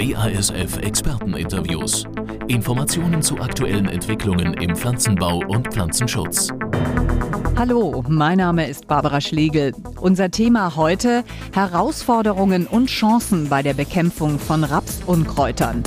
BASF Experteninterviews. Informationen zu aktuellen Entwicklungen im Pflanzenbau und Pflanzenschutz. Hallo, mein Name ist Barbara Schlegel. Unser Thema heute Herausforderungen und Chancen bei der Bekämpfung von Rapsunkräutern.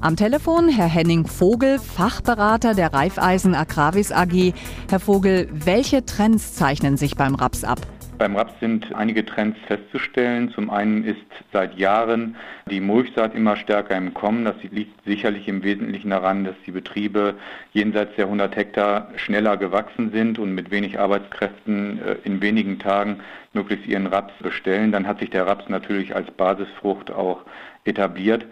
Am Telefon Herr Henning Vogel, Fachberater der Raiffeisen Agravis AG. Herr Vogel, welche Trends zeichnen sich beim Raps ab? Beim Raps sind einige Trends festzustellen. Zum einen ist seit Jahren die Mulchsaat immer stärker im Kommen. Das liegt sicherlich im Wesentlichen daran, dass die Betriebe jenseits der 100 Hektar schneller gewachsen sind und mit wenig Arbeitskräften äh, in wenigen Tagen möglichst ihren Raps bestellen. Dann hat sich der Raps natürlich als Basisfrucht auch etabliert.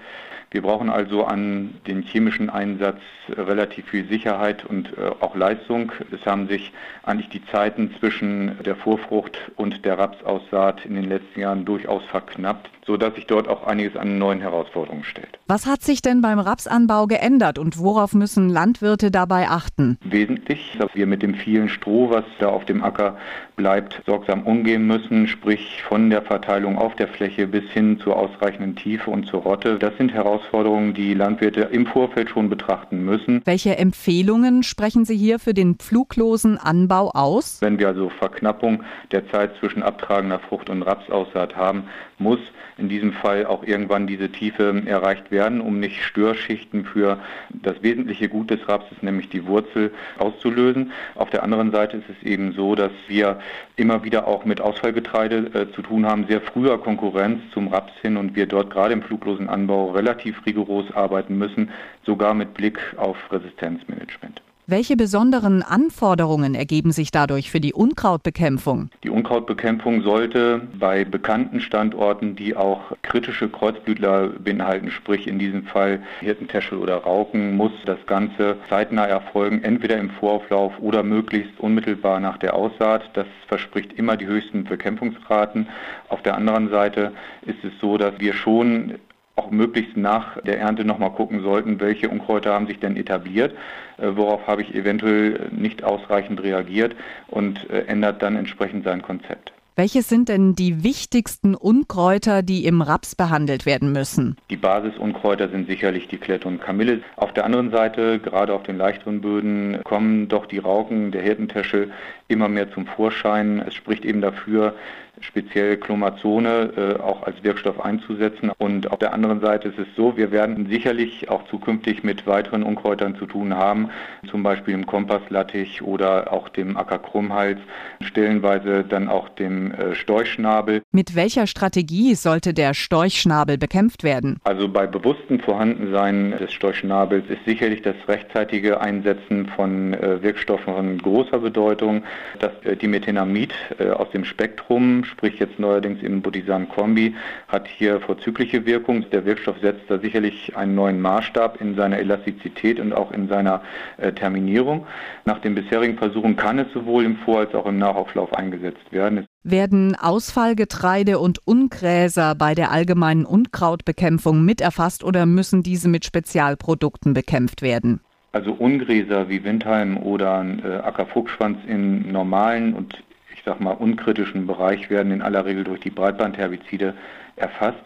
Wir brauchen also an den chemischen Einsatz relativ viel Sicherheit und äh, auch Leistung. Es haben sich eigentlich die Zeiten zwischen der Vorfrucht und der Rapsaussaat in den letzten Jahren durchaus verknappt, sodass sich dort auch einiges an neuen Herausforderungen stellt. Was hat sich denn beim Rapsanbau geändert und worauf müssen Landwirte dabei achten? Wesentlich, dass wir mit dem vielen Stroh, was da auf dem Acker bleibt, sorgsam umgehen müssen, sprich von der Verteilung auf der Fläche bis hin zur ausreichenden Tiefe und zur Rotte. Das sind Herausforderungen, die Landwirte im Vorfeld schon betrachten müssen. Welche Empfehlungen sprechen Sie hier für den pfluglosen Anbau aus? Wenn wir also Verknappung der Zeit zwischen abtragender Frucht und Rapsaussaat haben, muss in diesem Fall auch irgendwann diese Tiefe erreicht werden, um nicht Störschichten für das wesentliche Gut des Rapses, nämlich die Wurzel, auszulösen. Auf der anderen Seite ist es eben so, dass wir immer wieder auch mit Ausfallgetreide äh, zu tun haben, sehr früher Konkurrenz zum Raps hin und wir dort gerade im fluglosen Anbau relativ rigoros arbeiten müssen, sogar mit Blick auf Resistenzmanagement. Welche besonderen Anforderungen ergeben sich dadurch für die Unkrautbekämpfung? Die Unkrautbekämpfung sollte bei bekannten Standorten, die auch kritische Kreuzblütler beinhalten, sprich in diesem Fall Hirtentäschel oder Rauken, muss das Ganze zeitnah erfolgen, entweder im Vorauflauf oder möglichst unmittelbar nach der Aussaat. Das verspricht immer die höchsten Bekämpfungsraten. Auf der anderen Seite ist es so, dass wir schon auch möglichst nach der Ernte nochmal gucken sollten, welche Unkräuter haben sich denn etabliert, äh, worauf habe ich eventuell nicht ausreichend reagiert und äh, ändert dann entsprechend sein Konzept. Welche sind denn die wichtigsten Unkräuter, die im Raps behandelt werden müssen? Die Basisunkräuter sind sicherlich die Klette und Kamille. Auf der anderen Seite, gerade auf den leichteren Böden, kommen doch die Rauken der Hirtentäschel immer mehr zum Vorschein. Es spricht eben dafür, speziell Chlomazone äh, auch als Wirkstoff einzusetzen. Und auf der anderen Seite ist es so, wir werden sicherlich auch zukünftig mit weiteren Unkräutern zu tun haben, zum Beispiel dem Kompasslattich oder auch dem Ackerkrummhals, stellenweise dann auch dem äh, Storchschnabel. Mit welcher Strategie sollte der Storchschnabel bekämpft werden? Also bei bewusstem Vorhandensein des Storchschnabels ist sicherlich das rechtzeitige Einsetzen von äh, Wirkstoffen von großer Bedeutung. Das äh, Dimethenamid äh, aus dem Spektrum sprich jetzt neuerdings im Budisan Kombi, hat hier vorzügliche Wirkung. Der Wirkstoff setzt da sicherlich einen neuen Maßstab in seiner Elastizität und auch in seiner äh, Terminierung. Nach den bisherigen Versuchen kann es sowohl im Vor- als auch im Nachauflauf eingesetzt werden. Werden Ausfallgetreide und Ungräser bei der allgemeinen Unkrautbekämpfung mit erfasst oder müssen diese mit Spezialprodukten bekämpft werden? Also Ungräser wie Windheim oder äh, Ackerfuchsschwanz in normalen und ich sag mal, unkritischen Bereich werden in aller Regel durch die Breitbandherbizide erfasst.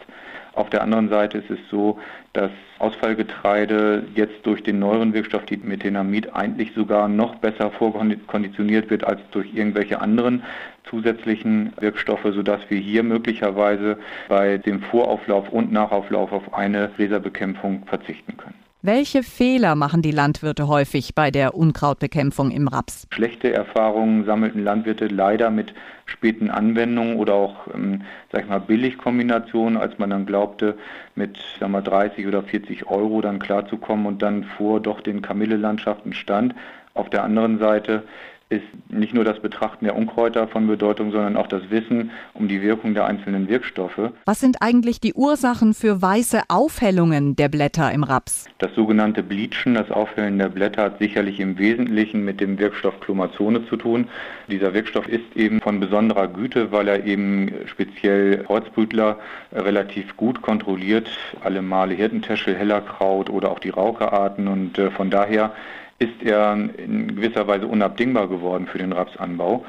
Auf der anderen Seite ist es so, dass Ausfallgetreide jetzt durch den neueren Wirkstoff die Methenamid eigentlich sogar noch besser vorkonditioniert wird als durch irgendwelche anderen zusätzlichen Wirkstoffe, sodass wir hier möglicherweise bei dem Vorauflauf und Nachauflauf auf eine Gräserbekämpfung verzichten können. Welche Fehler machen die Landwirte häufig bei der Unkrautbekämpfung im Raps? Schlechte Erfahrungen sammelten Landwirte leider mit späten Anwendungen oder auch, ähm, sag ich mal, Billigkombinationen, als man dann glaubte, mit sag mal, 30 oder 40 Euro dann klarzukommen und dann vor doch den Kamillelandschaften stand. Auf der anderen Seite ist nicht nur das Betrachten der Unkräuter von Bedeutung, sondern auch das Wissen um die Wirkung der einzelnen Wirkstoffe. Was sind eigentlich die Ursachen für weiße Aufhellungen der Blätter im Raps? Das sogenannte Bleachen, das Aufhellen der Blätter, hat sicherlich im Wesentlichen mit dem Wirkstoff Chlomazone zu tun. Dieser Wirkstoff ist eben von besonderer Güte, weil er eben speziell Kreuzbrütler relativ gut kontrolliert, alle Male Hirtentäschel, Hellerkraut oder auch die Raukearten und äh, von daher ist er in gewisser Weise unabdingbar geworden für den Rapsanbau.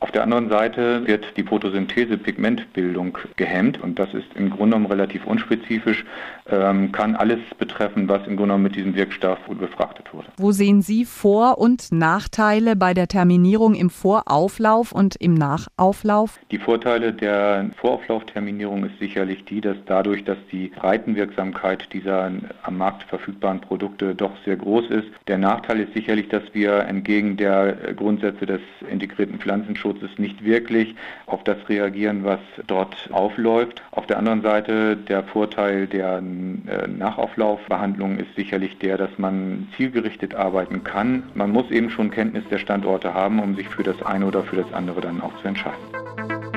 Auf der anderen Seite wird die Photosynthese-Pigmentbildung gehemmt und das ist im Grunde genommen relativ unspezifisch, ähm, kann alles betreffen, was im Grunde genommen mit diesem Wirkstoff befrachtet wurde. Wo sehen Sie Vor- und Nachteile bei der Terminierung im Vorauflauf und im Nachauflauf? Die Vorteile der Vorauflaufterminierung ist sicherlich die, dass dadurch, dass die Breitenwirksamkeit dieser am Markt verfügbaren Produkte doch sehr groß ist. Der Nachteil ist sicherlich, dass wir entgegen der Grundsätze des integrierten Pflanzenschutzes nicht wirklich auf das reagieren, was dort aufläuft. Auf der anderen Seite der Vorteil der äh, Nachauflaufbehandlung ist sicherlich der, dass man zielgerichtet arbeiten kann. Man muss eben schon Kenntnis der Standorte haben, um sich für das eine oder für das andere dann auch zu entscheiden.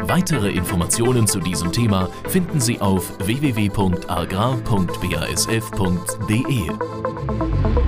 Weitere Informationen zu diesem Thema finden Sie auf www.agrar.basf.de.